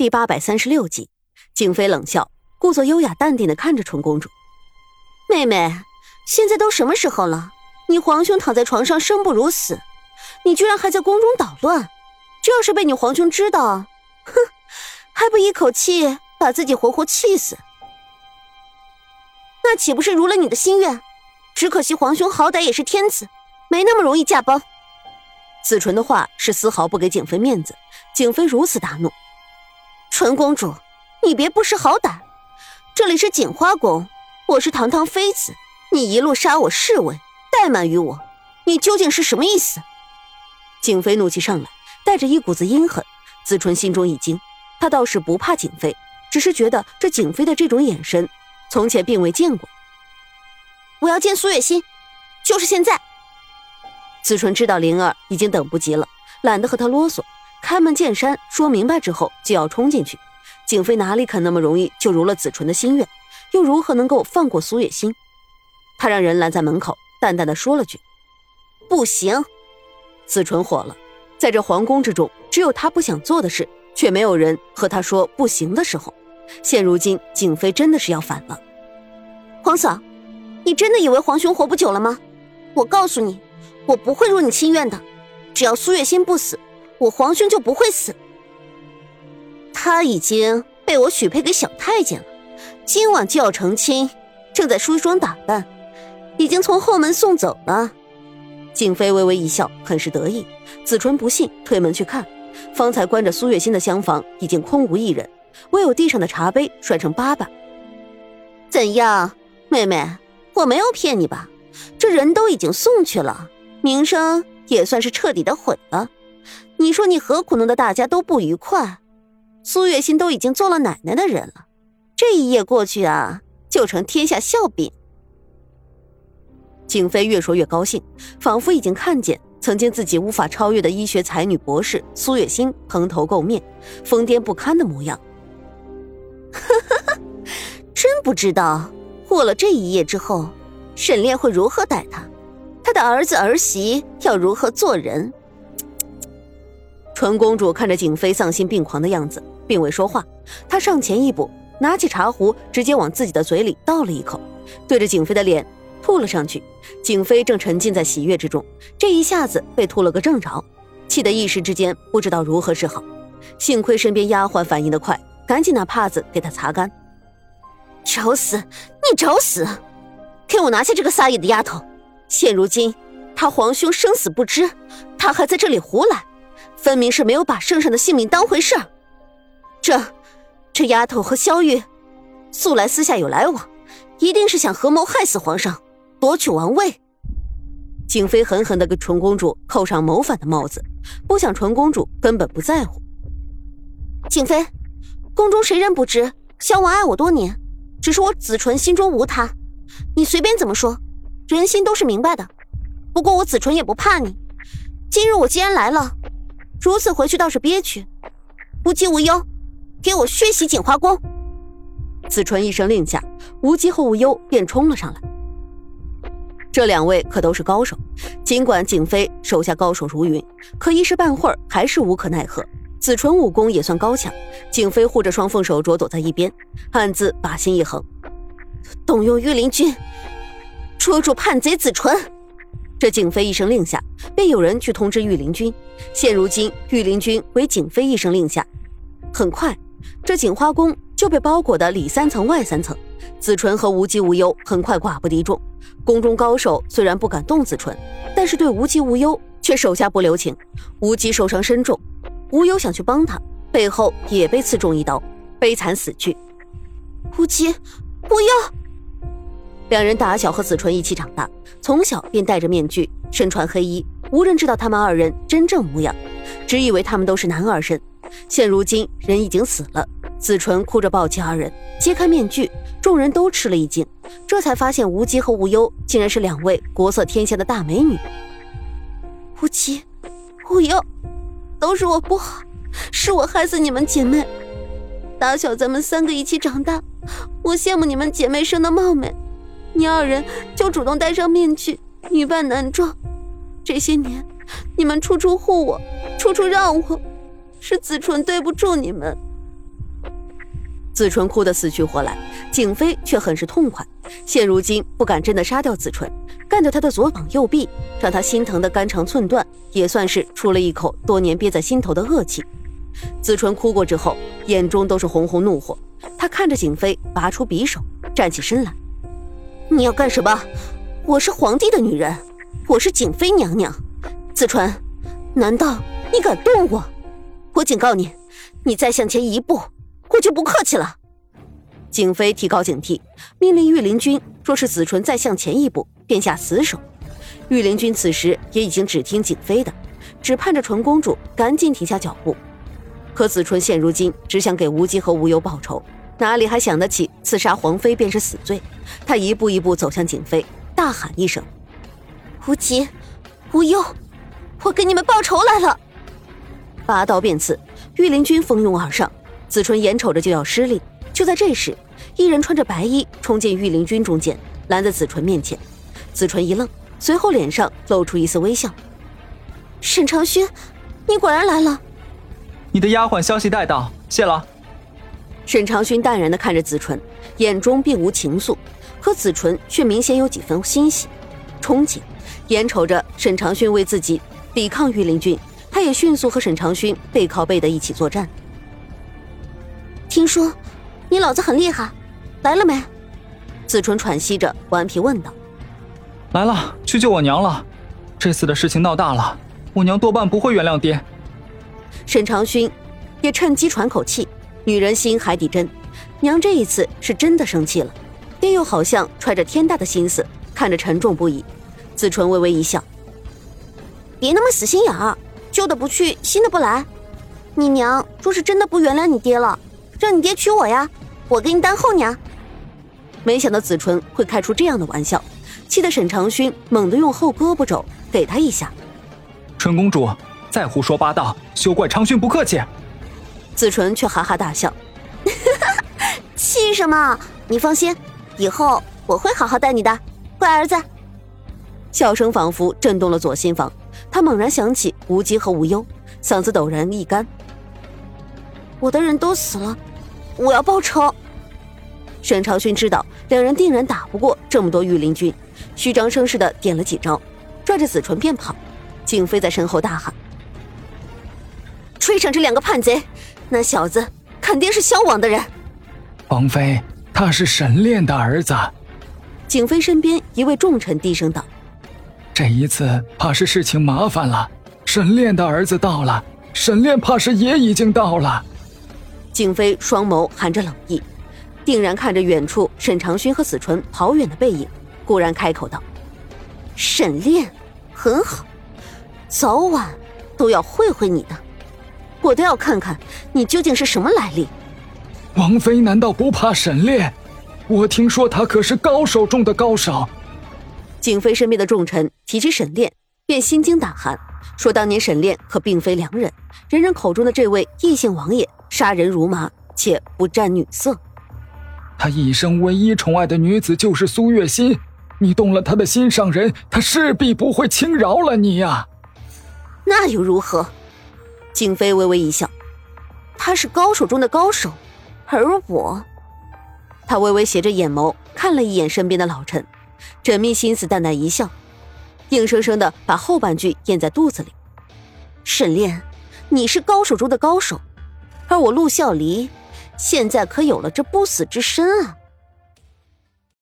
第八百三十六集，景妃冷笑，故作优雅淡定的看着纯公主：“妹妹，现在都什么时候了？你皇兄躺在床上生不如死，你居然还在宫中捣乱！这要是被你皇兄知道，哼，还不一口气把自己活活气死？那岂不是如了你的心愿？只可惜皇兄好歹也是天子，没那么容易驾崩。”子纯的话是丝毫不给景妃面子，景妃如此大怒。纯公主，你别不识好歹！这里是锦花宫，我是堂堂妃子，你一路杀我侍卫，怠慢于我，你究竟是什么意思？景妃怒气上来，带着一股子阴狠。子纯心中一惊，他倒是不怕景妃，只是觉得这景妃的这种眼神，从前并未见过。我要见苏月心，就是现在！子纯知道灵儿已经等不及了，懒得和他啰嗦。开门见山说明白之后，就要冲进去。景妃哪里肯那么容易就如了子纯的心愿，又如何能够放过苏月心？他让人拦在门口，淡淡的说了句：“不行。”子纯火了，在这皇宫之中，只有他不想做的事，却没有人和他说不行的时候。现如今，景妃真的是要反了。皇嫂，你真的以为皇兄活不久了吗？我告诉你，我不会入你心愿的，只要苏月心不死。我皇兄就不会死，他已经被我许配给小太监了，今晚就要成亲，正在梳妆打扮，已经从后门送走了。景妃微微一笑，很是得意。子纯不信，推门去看，方才关着苏月心的厢房已经空无一人，唯有地上的茶杯摔成八瓣。怎样，妹妹，我没有骗你吧？这人都已经送去了，名声也算是彻底的毁了。你说你何苦弄得大家都不愉快？苏月心都已经做了奶奶的人了，这一夜过去啊，就成天下笑柄。景妃越说越高兴，仿佛已经看见曾经自己无法超越的医学才女博士苏月心蓬头垢面、疯癫不堪的模样。真不知道过了这一夜之后，沈炼会如何待他，他的儿子儿媳要如何做人。纯公主看着景妃丧心病狂的样子，并未说话。她上前一步，拿起茶壶，直接往自己的嘴里倒了一口，对着景妃的脸吐了上去。景妃正沉浸在喜悦之中，这一下子被吐了个正着，气得一时之间不知道如何是好。幸亏身边丫鬟反应的快，赶紧拿帕子给她擦干。找死！你找死！给我拿下这个撒野的丫头！现如今她皇兄生死不知，她还在这里胡来。分明是没有把圣上的性命当回事儿。这，这丫头和萧玉素来私下有来往，一定是想合谋害死皇上，夺取王位。景妃狠狠地给纯公主扣上谋反的帽子，不想纯公主根本不在乎。景妃，宫中谁人不知萧王爱我多年，只是我子纯心中无他。你随便怎么说，人心都是明白的。不过我子纯也不怕你。今日我既然来了。如此回去倒是憋屈，无疾无忧，给我血洗锦花宫！子纯一声令下，无极和无忧便冲了上来。这两位可都是高手，尽管景妃手下高手如云，可一时半会儿还是无可奈何。子纯武功也算高强，景妃护着双凤手镯躲在一边，暗自把心一横，动用御林军，捉住叛贼子纯。这景妃一声令下，便有人去通知御林军。现如今，御林军为景妃一声令下，很快，这锦花宫就被包裹的里三层外三层。子纯和无极无忧很快寡不敌众。宫中高手虽然不敢动子纯，但是对无极无忧却手下不留情。无极受伤深重，无忧想去帮他，背后也被刺中一刀，悲惨死去。无极，无忧。两人打小和子纯一起长大，从小便戴着面具，身穿黑衣，无人知道他们二人真正模样，只以为他们都是男儿身。现如今人已经死了，子纯哭着抱起二人，揭开面具，众人都吃了一惊，这才发现无极和无忧竟然是两位国色天香的大美女。无极，无忧，都是我不好，是我害死你们姐妹。打小咱们三个一起长大，我羡慕你们姐妹生的貌美。你二人就主动戴上面具，女扮男装。这些年，你们处处护我，处处让我，是子纯对不住你们。子纯哭得死去活来，景妃却很是痛快。现如今不敢真的杀掉子纯，干掉他的左膀右臂，让他心疼的肝肠寸断，也算是出了一口多年憋在心头的恶气。子纯哭过之后，眼中都是红红怒火。他看着景妃，拔出匕首，站起身来：“你要干什么？我是皇帝的女人，我是景妃娘娘。子淳，难道你敢动我？我警告你，你再向前一步，我就不客气了。”景妃提高警惕，命令御林军：若是子纯再向前一步，便下死手。御林军此时也已经只听景妃的，只盼着纯公主赶紧停下脚步。可子纯现如今只想给无极和无忧报仇，哪里还想得起刺杀皇妃便是死罪？他一步一步走向景妃，大喊一声：“无极，无忧，我给你们报仇来了！”拔刀便刺，御林军蜂拥而上，子纯眼瞅着就要失利。就在这时，一人穿着白衣冲进御林军中间，拦在子纯面前。子纯一愣，随后脸上露出一丝微笑：“沈长勋，你果然来了。”你的丫鬟消息带到，谢了。沈长勋淡然的看着子纯，眼中并无情愫，可子纯却明显有几分欣喜、憧憬。眼瞅着沈长勋为自己抵抗御林军，他也迅速和沈长勋背靠背的一起作战。听说你老子很厉害，来了没？子纯喘息着，顽皮问道：“来了，去救我娘了。这次的事情闹大了，我娘多半不会原谅爹。”沈长勋也趁机喘口气，女人心海底针，娘这一次是真的生气了。爹又好像揣着天大的心思，看着沉重不已。子纯微微一笑：“别那么死心眼儿，旧的不去，新的不来。你娘若是真的不原谅你爹了，让你爹娶我呀，我给你当后娘。”没想到子纯会开出这样的玩笑，气得沈长勋猛地用后胳膊肘给他一下。纯公主。再胡说八道，休怪长勋不客气。子纯却哈哈大笑，气什么？你放心，以后我会好好待你的，乖儿子。笑声仿佛震动了左心房，他猛然想起无极和无忧，嗓子陡然一干。我的人都死了，我要报仇。沈长勋知道两人定然打不过这么多御林军，虚张声势的点了几招，拽着子纯便跑。景妃在身后大喊。追上这两个叛贼，那小子肯定是萧王的人。王妃，他是沈炼的儿子。景妃身边一位重臣低声道：“这一次怕是事情麻烦了。沈炼的儿子到了，沈炼怕是也已经到了。”景妃双眸含着冷意，定然看着远处沈长勋和子纯跑远的背影，固然开口道：“沈炼，很好，早晚都要会会你的。”我倒要看看你究竟是什么来历。王妃难道不怕沈炼？我听说他可是高手中的高手。景妃身边的重臣提起沈炼，便心惊胆寒，说当年沈炼可并非良人，人人口中的这位异姓王爷杀人如麻，且不沾女色。他一生唯一宠爱的女子就是苏月心，你动了他的心上人，他势必不会轻饶了你呀。那又如何？景妃微微一笑，他是高手中的高手，而我……他微微斜着眼眸看了一眼身边的老臣，缜密心思，淡淡一笑，硬生生的把后半句咽在肚子里。沈炼，你是高手中的高手，而我陆孝离，现在可有了这不死之身啊！